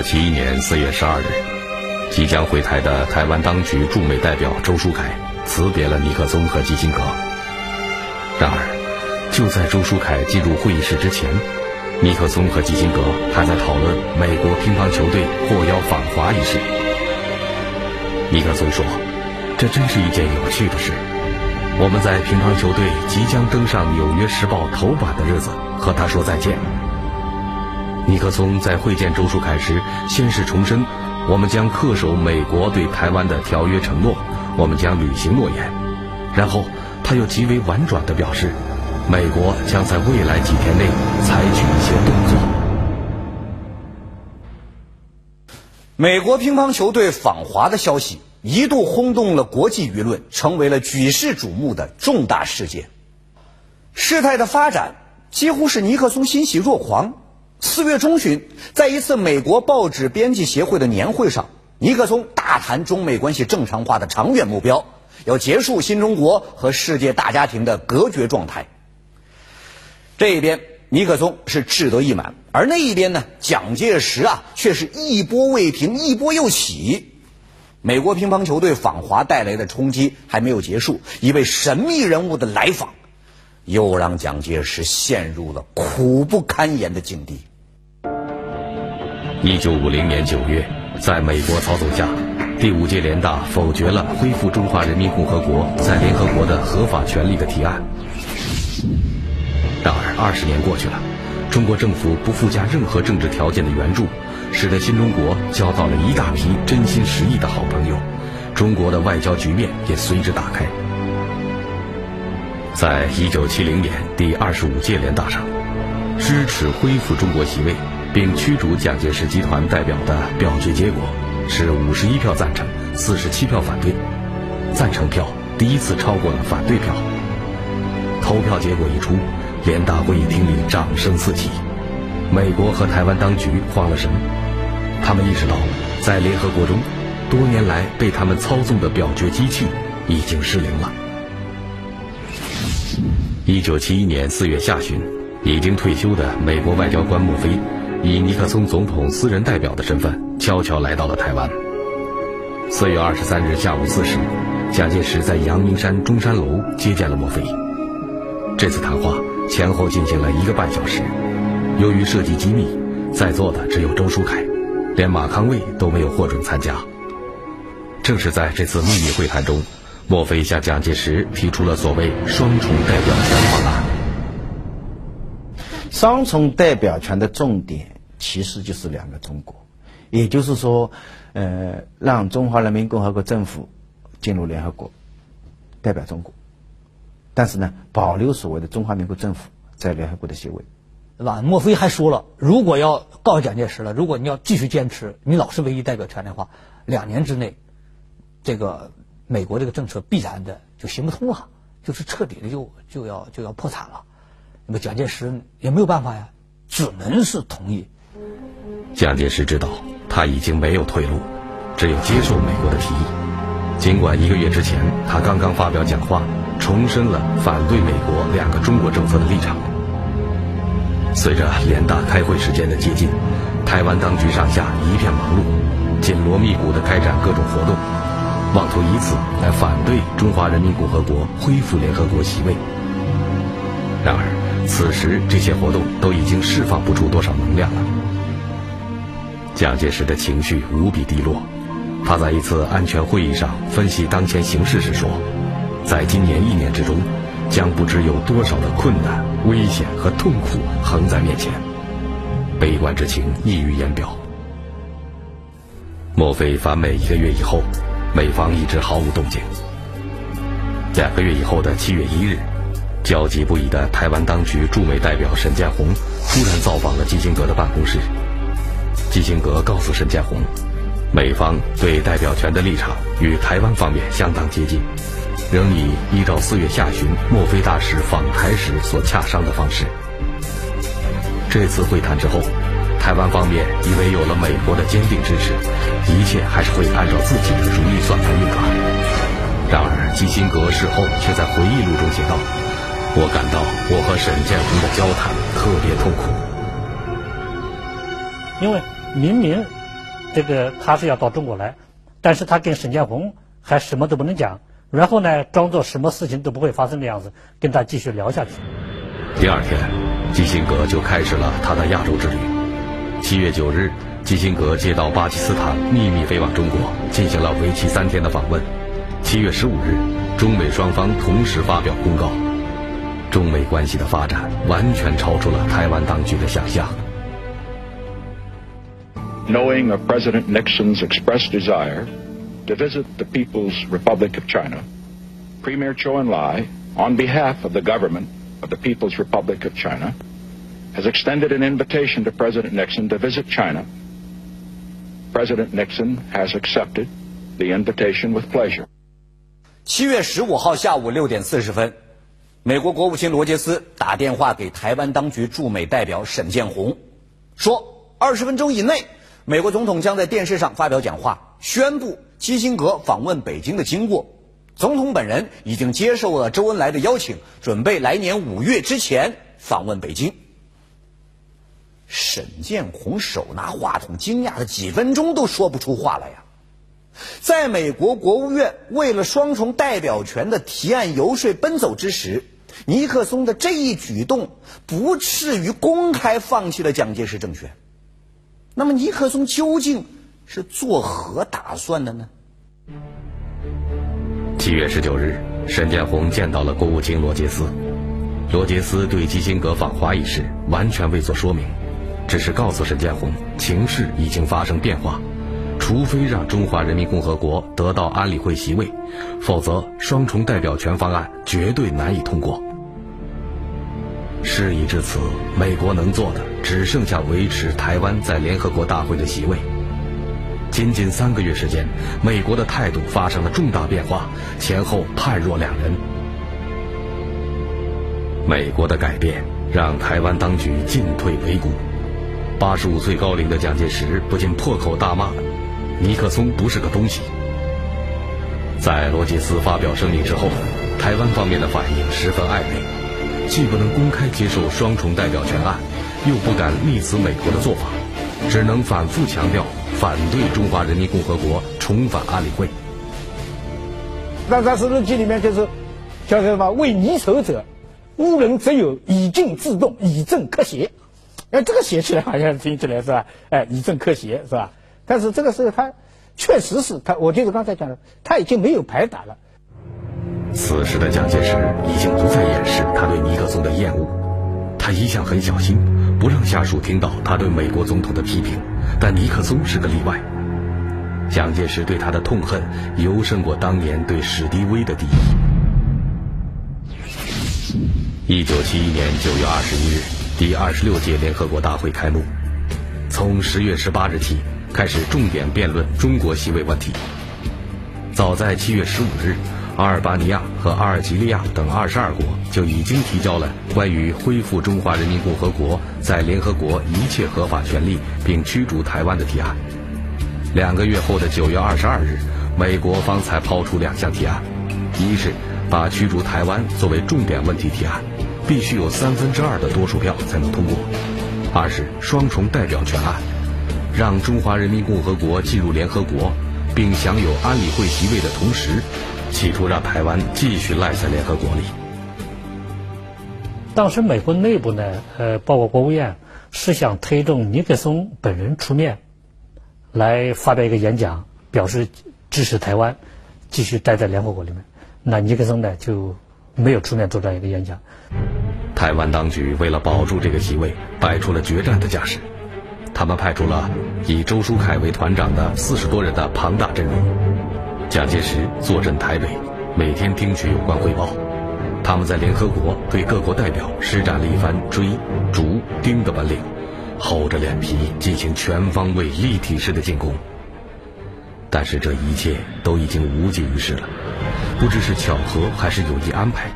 一九七一年四月十二日，即将回台的台湾当局驻美代表周书凯辞别了尼克松和基辛格。然而，就在周书凯进入会议室之前，尼克松和基辛格还在讨论美国乒乓球队获邀访华一事。尼克松说：“这真是一件有趣的事。我们在乒乓球队即将登上《纽约时报》头版的日子和他说再见。”尼克松在会见周书凯时，先是重申：“我们将恪守美国对台湾的条约承诺，我们将履行诺言。”然后他又极为婉转地表示：“美国将在未来几天内采取一些动作。”美国乒乓球队访华的消息一度轰动了国际舆论，成为了举世瞩目的重大事件。事态的发展几乎是尼克松欣喜若狂。四月中旬，在一次美国报纸编辑协会的年会上，尼克松大谈中美关系正常化的长远目标，要结束新中国和世界大家庭的隔绝状态。这一边，尼克松是志得意满，而那一边呢，蒋介石啊，却是一波未平，一波又起。美国乒乓球队访华带来的冲击还没有结束，一位神秘人物的来访，又让蒋介石陷入了苦不堪言的境地。一九五零年九月，在美国操纵下，第五届联大否决了恢复中华人民共和国在联合国的合法权利的提案。然而，二十年过去了，中国政府不附加任何政治条件的援助，使得新中国交到了一大批真心实意的好朋友，中国的外交局面也随之打开。在一九七零年第二十五届联大上，支持恢复中国席位。并驱逐蒋介石集团代表的表决结果是五十一票赞成，四十七票反对，赞成票第一次超过了反对票。投票结果一出，联大会议厅里掌声四起，美国和台湾当局慌了神，他们意识到，在联合国中，多年来被他们操纵的表决机器已经失灵了。一九七一年四月下旬，已经退休的美国外交官莫菲。以尼克松总统私人代表的身份，悄悄来到了台湾。四月二十三日下午四时，蒋介石在阳明山中山楼接见了莫菲。这次谈话前后进行了一个半小时。由于涉及机密，在座的只有周书凯，连马康卫都没有获准参加。正是在这次秘密会谈中，莫菲向蒋介石提出了所谓“双重代表权”方案。双重代表权的重点其实就是两个中国，也就是说，呃，让中华人民共和国政府进入联合国，代表中国，但是呢，保留所谓的中华民国政府在联合国的席位，对吧？莫非还说了，如果要告蒋介石了，如果你要继续坚持你老是唯一代表权的话，两年之内，这个美国这个政策必然的就行不通了，就是彻底的就就要就要破产了。那么蒋介石也没有办法呀，只能是同意。蒋介石知道他已经没有退路，只有接受美国的提议。尽管一个月之前他刚刚发表讲话，重申了反对美国两个中国政策的立场。随着联大开会时间的接近，台湾当局上下一片忙碌，紧锣密鼓地开展各种活动，妄图以此来反对中华人民共和国恢复联合国席位。然而。此时，这些活动都已经释放不出多少能量了。蒋介石的情绪无比低落，他在一次安全会议上分析当前形势时说：“在今年一年之中，将不知有多少的困难、危险和痛苦横在面前，悲观之情溢于言表。”莫非反美一个月以后，美方一直毫无动静。两个月以后的七月一日。焦急不已的台湾当局驻美代表沈建宏突然造访了基辛格的办公室。基辛格告诉沈建宏，美方对代表权的立场与台湾方面相当接近，仍以依照四月下旬墨菲大使访台时所洽商的方式。这次会谈之后，台湾方面以为有了美国的坚定支持，一切还是会按照自己的如意算盘运转。然而，基辛格事后却在回忆录中写道。我感到我和沈建宏的交谈特别痛苦，因为明明这个他是要到中国来，但是他跟沈建宏还什么都不能讲，然后呢，装作什么事情都不会发生的样子，跟他继续聊下去。第二天，基辛格就开始了他的亚洲之旅。七月九日，基辛格接到巴基斯坦秘密飞往中国，进行了为期三天的访问。七月十五日，中美双方同时发表公告。中美关系的发展完全超出了台湾当局的想象。Knowing of President Nixon's expressed desire to visit the People's Republic of China, Premier Chou Enlai, on behalf of the government of the People's Republic of China, has extended an invitation to President Nixon to visit China. President Nixon has accepted the invitation with pleasure. 七月十五号下午六点四十分，美国国务卿罗杰斯打电话给台湾当局驻美代表沈建宏，说二十分钟以内， 美国总统将在电视上发表讲话，宣布基辛格访问北京的经过。总统本人已经接受了周恩来的邀请，准备来年五月之前访问北京。沈建宏手拿话筒，惊讶的几分钟都说不出话来呀。在美国国务院为了双重代表权的提案游说奔走之时，尼克松的这一举动不至于公开放弃了蒋介石政权。那么尼克松究竟是作何打算的呢？七月十九日，沈建宏见到了国务卿罗杰斯。罗杰斯对基辛格访华一事完全未作说明，只是告诉沈建宏，情势已经发生变化。除非让中华人民共和国得到安理会席位，否则双重代表权方案绝对难以通过。事已至此，美国能做的只剩下维持台湾在联合国大会的席位。仅仅三个月时间，美国的态度发生了重大变化，前后判若两人。美国的改变让台湾当局进退维谷。八十五岁高龄的蒋介石不禁破口大骂。尼克松不是个东西。在罗杰斯发表声明之后，台湾方面的反应十分暧昧，既不能公开接受双重代表权案，又不敢力辞美国的做法，只能反复强调反对中华人民共和国重返安理会。那在日记里面就是叫什么？为尼仇者，吾人则有以静制动，以正克邪。哎，这个写起来好像听起来是吧？哎，以正克邪是吧？但是这个是他，确实是他，我就是刚才讲的，他已经没有牌打了。此时的蒋介石已经不再掩饰他对尼克松的厌恶，他一向很小心，不让下属听到他对美国总统的批评，但尼克松是个例外。蒋介石对他的痛恨，尤胜过当年对史迪威的敌意。一九七一年九月二十一日，第二十六届联合国大会开幕，从十月十八日起。开始重点辩论中国席位问题。早在七月十五日，阿尔巴尼亚和阿尔及利亚等二十二国就已经提交了关于恢复中华人民共和国在联合国一切合法权利并驱逐台湾的提案。两个月后的九月二十二日，美国方才抛出两项提案：一是把驱逐台湾作为重点问题提案，必须有三分之二的多数票才能通过；二是双重代表权案。让中华人民共和国进入联合国，并享有安理会席位的同时，企图让台湾继续赖在联合国里。当时美国内部呢，呃，包括国务院是想推动尼克松本人出面，来发表一个演讲，表示支持台湾继续待在联合国里面。那尼克松呢就没有出面做这样一个演讲。台湾当局为了保住这个席位，摆出了决战的架势。他们派出了以周书凯为团长的四十多人的庞大阵容。蒋介石坐镇台北，每天听取有关汇报。他们在联合国对各国代表施展了一番追、逐、盯的本领，厚着脸皮进行全方位、立体式的进攻。但是这一切都已经无济于事了。不知是巧合还是有意安排，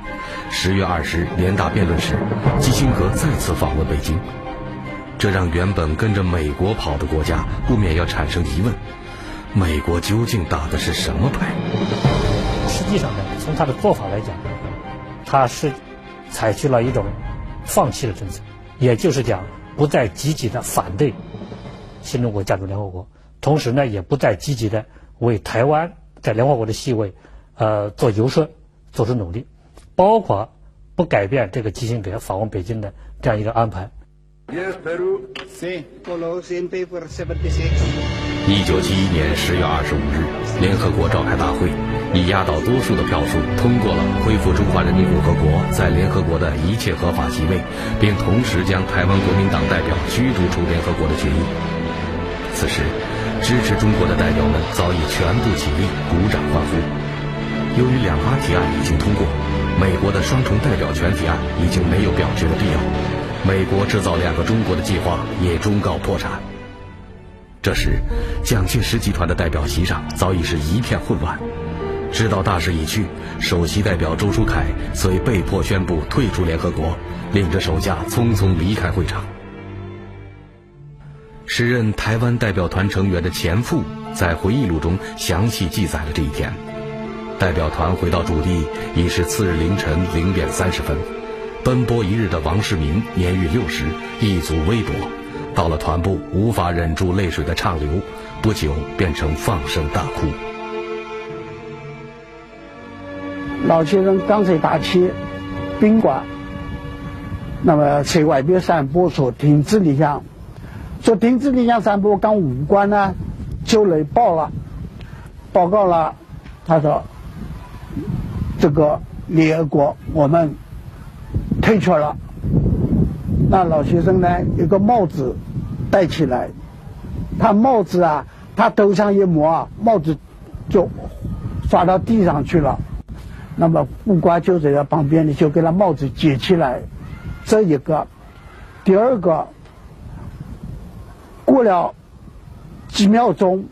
十月二十日联大辩论时，基辛格再次访问北京。这让原本跟着美国跑的国家不免要产生疑问：美国究竟打的是什么牌？实际上呢，从他的做法来讲，他是采取了一种放弃的政策，也就是讲不再积极的反对新中国加入联合国，同时呢，也不再积极的为台湾在联合国的席位，呃，做游说，做出努力，包括不改变这个基辛格访问北京的这样一个安排。一九七一年十月二十五日，联合国召开大会，以压倒多数的票数通过了恢复中华人民共和国在联合国的一切合法席位，并同时将台湾国民党代表驱逐出联合国的决议。此时，支持中国的代表们早已全部起立，鼓掌欢呼。由于两巴提案已经通过，美国的双重代表权提案已经没有表决的必要，美国制造两个中国的计划也终告破产。这时，蒋介石集团的代表席上早已是一片混乱。知道大势已去，首席代表周书凯遂被迫宣布退出联合国，领着手下匆匆离开会场。时任台湾代表团成员的钱复在回忆录中详细记载了这一天。代表团回到驻地已是次日凌晨零点三十分，奔波一日的王世民年逾六十，一足微跛。到了团部，无法忍住泪水的畅流，不久变成放声大哭。老先生刚才打起宾馆，那么在外边散步，说停止理想，说停止理想散步，刚五官呢就来报了，报告了，他说这个联合国我们退出了。那老先生呢？一个帽子戴起来，他帽子啊，他头上一抹啊，帽子就刷到地上去了。那么副官就在他旁边呢，就给他帽子解起来。这一个，第二个，过了几秒钟，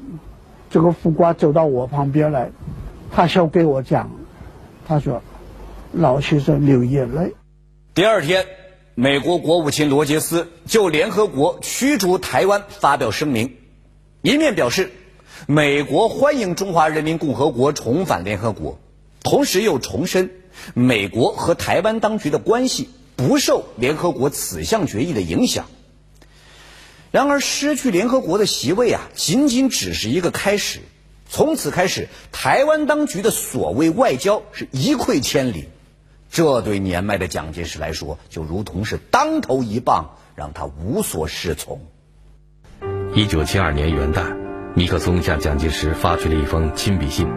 这个副官走到我旁边来，他想给我讲，他说：“老先生流眼泪。”第二天。美国国务卿罗杰斯就联合国驱逐台湾发表声明，一面表示美国欢迎中华人民共和国重返联合国，同时又重申美国和台湾当局的关系不受联合国此项决议的影响。然而，失去联合国的席位啊，仅仅只是一个开始。从此开始，台湾当局的所谓外交是一溃千里。这对年迈的蒋介石来说，就如同是当头一棒，让他无所适从。一九七二年元旦，尼克松向蒋介石发去了一封亲笔信，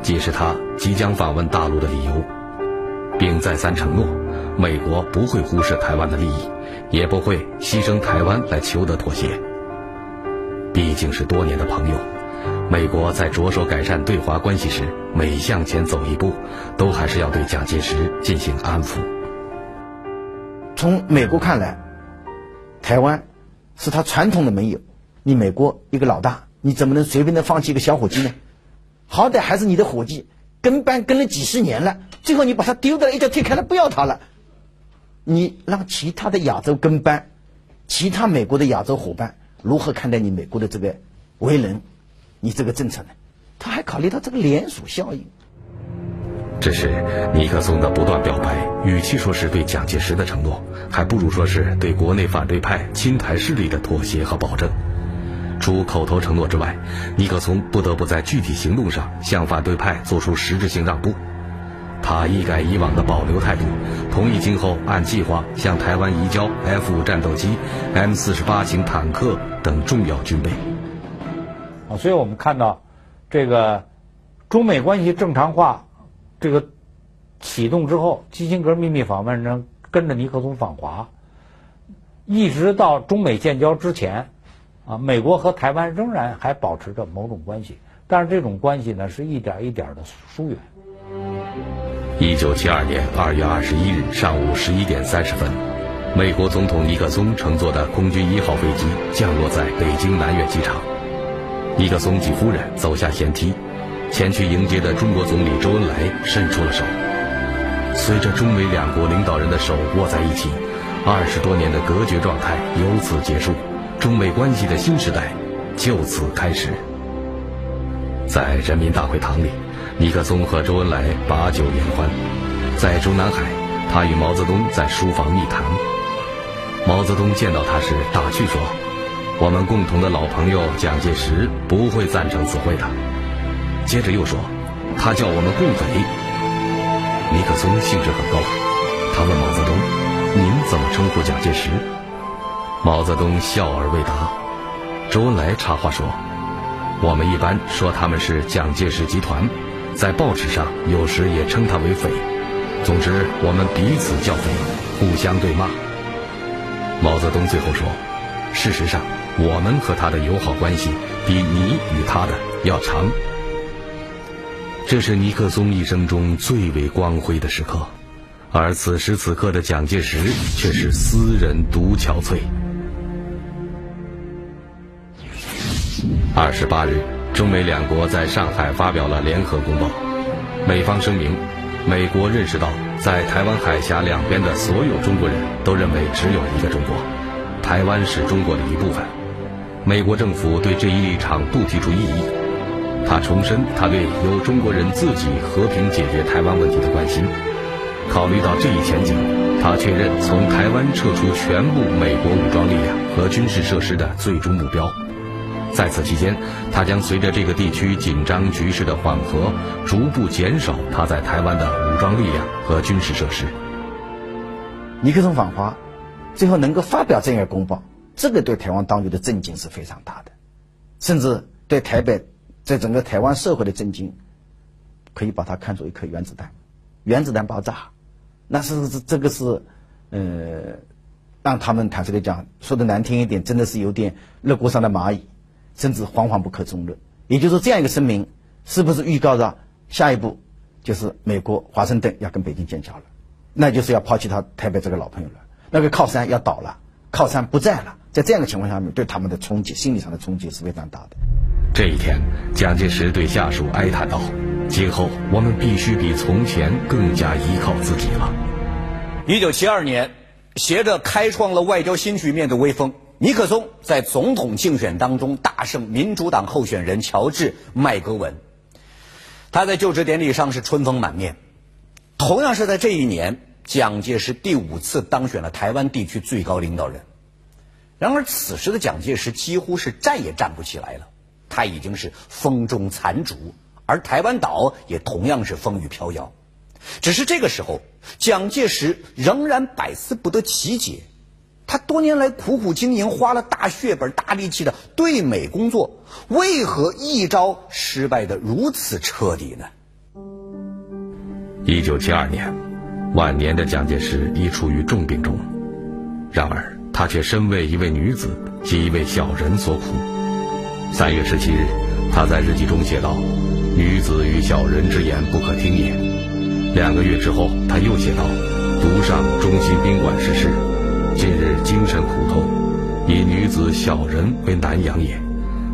揭示他即将访问大陆的理由，并再三承诺，美国不会忽视台湾的利益，也不会牺牲台湾来求得妥协。毕竟是多年的朋友。美国在着手改善对华关系时，每向前走一步，都还是要对蒋介石进行安抚。从美国看来，台湾是他传统的盟友，你美国一个老大，你怎么能随便的放弃一个小伙计呢？好歹还是你的伙计，跟班跟了几十年了，最后你把他丢掉，一脚踢开了，不要他了，你让其他的亚洲跟班，其他美国的亚洲伙伴如何看待你美国的这个为人？你这个政策呢，他还考虑到这个连锁效应。只是尼克松的不断表白，与其说是对蒋介石的承诺，还不如说是对国内反对派亲台势力的妥协和保证。除口头承诺之外，尼克松不得不在具体行动上向反对派做出实质性让步。他一改以往的保留态度，同意今后按计划向台湾移交 F 五战斗机、M 四十八型坦克等重要军备。所以我们看到，这个中美关系正常化这个启动之后，基辛格秘密访问呢，跟着尼克松访华，一直到中美建交之前，啊，美国和台湾仍然还保持着某种关系，但是这种关系呢，是一点一点的疏远。一九七二年二月二十一日上午十一点三十分，美国总统尼克松乘坐的空军一号飞机降落在北京南苑机场。尼克松及夫人走下舷梯，前去迎接的中国总理周恩来伸出了手。随着中美两国领导人的手握在一起，二十多年的隔绝状态由此结束，中美关系的新时代就此开始。在人民大会堂里，尼克松和周恩来把酒言欢。在中南海，他与毛泽东在书房密谈。毛泽东见到他时打趣说：“我们共同的老朋友蒋介石不会赞成此会的。接着又说，他叫我们共匪。尼克松兴致很高，他问毛泽东：“您怎么称呼蒋介石？”毛泽东笑而未答。周恩来插话说：“我们一般说他们是蒋介石集团，在报纸上有时也称他为匪。总之，我们彼此叫匪，互相对骂。”毛泽东最后说：“事实上，我们和他的友好关系比你与他的要长。”这是尼克松一生中最为光辉的时刻，而此时此刻的蒋介石却是斯人独憔悴。二十八日，中美两国在上海发表了联合公报，美方声明，美国认识到在台湾海峡两边的所有中国人都认为只有一个中国，台湾是中国的一部分，美国政府对这一立场不提出异议。他重申他对由中国人自己和平解决台湾问题的关心。考虑到这一前景，他确认从台湾撤出全部美国武装力量和军事设施的最终目标。在此期间，他将随着这个地区紧张局势的缓和，逐步减少他在台湾的武装力量和军事设施。尼克松访华，最后能够发表这样一个公报，这个对台湾当局的震惊是非常大的，甚至对台北。在整个台湾社会的震惊，可以把它看作一颗原子弹，原子弹爆炸，那是这这个是，呃，让他们坦率的讲，说的难听一点，真的是有点热锅上的蚂蚁，甚至惶惶不可终日。也就是这样一个声明，是不是预告着下一步就是美国华盛顿要跟北京建交了？那就是要抛弃他台北这个老朋友了，那个靠山要倒了，靠山不在了。在这样的情况下面，对他们的冲击，心理上的冲击是非常大的。这一天，蒋介石对下属哀叹道：“今后我们必须比从前更加依靠自己了。”一九七二年，携着开创了外交新局面的威风，尼克松在总统竞选当中大胜民主党候选人乔治·麦格文。他在就职典礼上是春风满面。同样是在这一年，蒋介石第五次当选了台湾地区最高领导人。然而，此时的蒋介石几乎是站也站不起来了。他已经是风中残烛，而台湾岛也同样是风雨飘摇。只是这个时候，蒋介石仍然百思不得其解：他多年来苦苦经营、花了大血本、大力气的对美工作，为何一招失败的如此彻底呢？一九七二年，晚年的蒋介石已处于重病中，然而他却身为一位女子及一位小人所苦。三月十七日，他在日记中写道：“女子与小人之言不可听也。”两个月之后，他又写道：“独上中心宾馆事事，近日精神苦痛，以女子小人为难养也，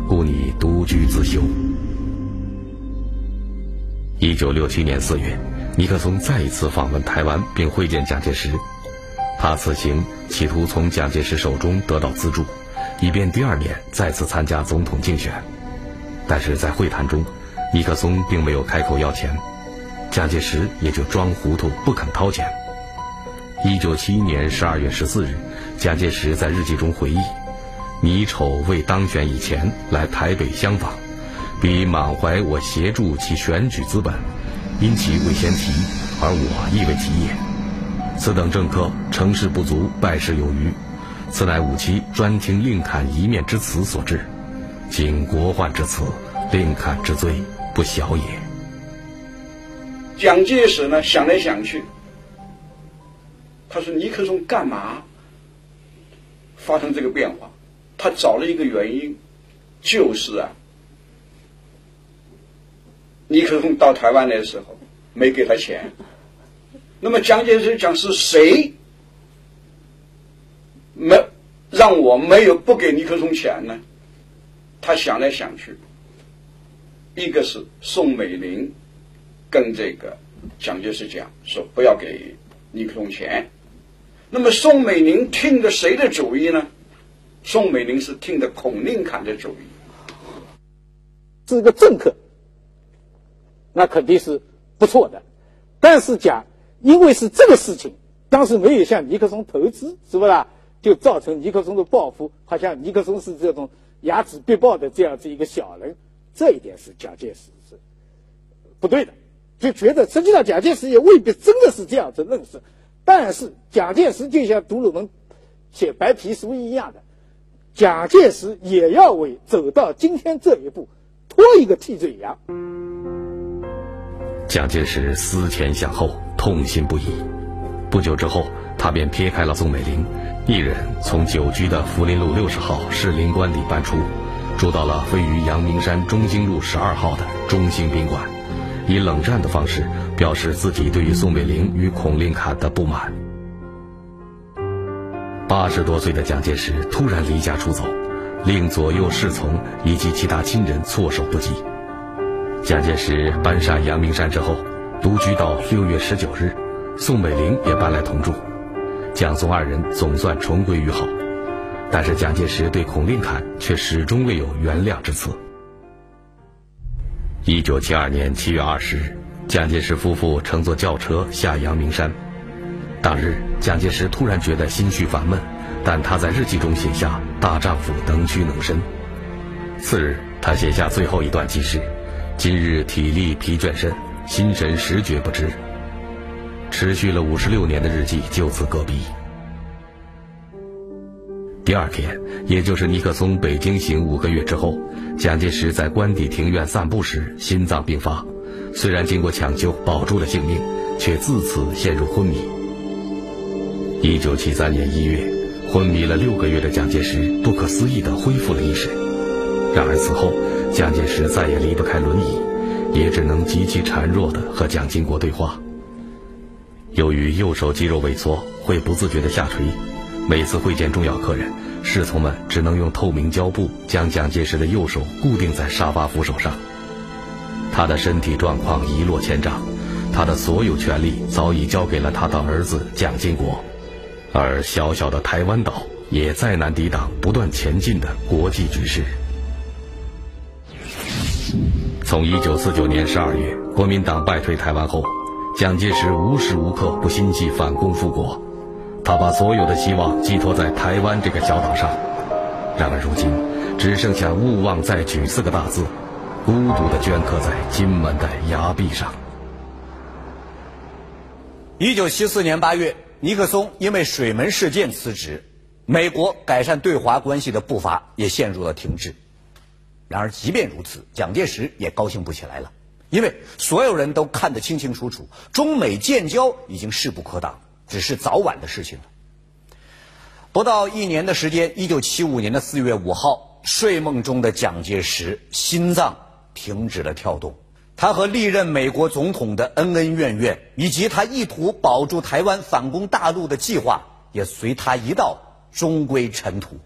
故拟独居自修。”一九六七年四月，尼克松再一次访问台湾，并会见蒋介石。他此行企图从蒋介石手中得到资助。以便第二年再次参加总统竞选，但是在会谈中，尼克松并没有开口要钱，蒋介石也就装糊涂不肯掏钱。一九七一年十二月十四日，蒋介石在日记中回忆：“你丑未当选以前来台北相访，彼满怀我协助其选举资本，因其未先提，而我亦未提也。此等政客成事不足，败事有余。”此乃吾妻专听令侃一面之词所致，仅国患之词，令侃之罪不小也。蒋介石呢想来想去，他说尼克松干嘛发生这个变化？他找了一个原因，就是啊，尼克松到台湾来的时候没给他钱。那么蒋介石讲是谁？没让我没有不给尼克松钱呢？他想来想去，一个是宋美龄跟这个蒋介石讲说不要给尼克松钱。那么宋美龄听的谁的主意呢？宋美龄是听的孔令侃的主意，是一个政客，那肯定是不错的。但是讲，因为是这个事情，当时没有向尼克松投资，是不是？就造成尼克松的报复，好像尼克松是这种睚眦必报的这样子一个小人，这一点是蒋介石是不对的，就觉得实际上蒋介石也未必真的是这样子认识，但是蒋介石就像杜鲁门写白皮书一样的，蒋介石也要为走到今天这一步拖一个替罪羊。蒋介石思前想后，痛心不已。不久之后，他便撇开了宋美龄，一人从久居的福林路六十号士林官邸搬出，住到了位于阳明山中兴路十二号的中兴宾馆，以冷战的方式表示自己对于宋美龄与孔令侃的不满。八十多岁的蒋介石突然离家出走，令左右侍从以及其他亲人措手不及。蒋介石搬上阳明山之后，独居到六月十九日，宋美龄也搬来同住，蒋宋二人总算重归于好。但是蒋介石对孔令侃却始终未有原谅之词。一九七二年七月二十日，蒋介石夫妇乘坐轿车下阳明山。当日，蒋介石突然觉得心绪烦闷，但他在日记中写下“大丈夫能屈能伸”。次日，他写下最后一段记事。今日体力疲倦甚，心神实觉不支。持续了五十六年的日记就此搁笔。第二天，也就是尼克松北京行五个月之后，蒋介石在官邸庭院散步时心脏病发，虽然经过抢救保住了性命，却自此陷入昏迷。一九七三年一月，昏迷了六个月的蒋介石不可思议地恢复了意识，然而此后。蒋介石再也离不开轮椅，也只能极其孱弱地和蒋经国对话。由于右手肌肉萎缩，会不自觉地下垂，每次会见重要客人，侍从们只能用透明胶布将蒋介石的右手固定在沙发扶手上。他的身体状况一落千丈，他的所有权力早已交给了他的儿子蒋经国，而小小的台湾岛也再难抵挡不断前进的国际局势。从一九四九年十二月国民党败退台湾后，蒋介石无时无刻不心系反攻复国，他把所有的希望寄托在台湾这个小岛上。然而如今，只剩下“勿忘再举”四个大字，孤独地镌刻在金门的崖壁上。一九七四年八月，尼克松因为水门事件辞职，美国改善对华关系的步伐也陷入了停滞。然而，即便如此，蒋介石也高兴不起来了，因为所有人都看得清清楚楚，中美建交已经势不可挡，只是早晚的事情了。不到一年的时间，一九七五年的四月五号，睡梦中的蒋介石心脏停止了跳动，他和历任美国总统的恩恩怨怨，以及他意图保住台湾反攻大陆的计划，也随他一道终归尘土。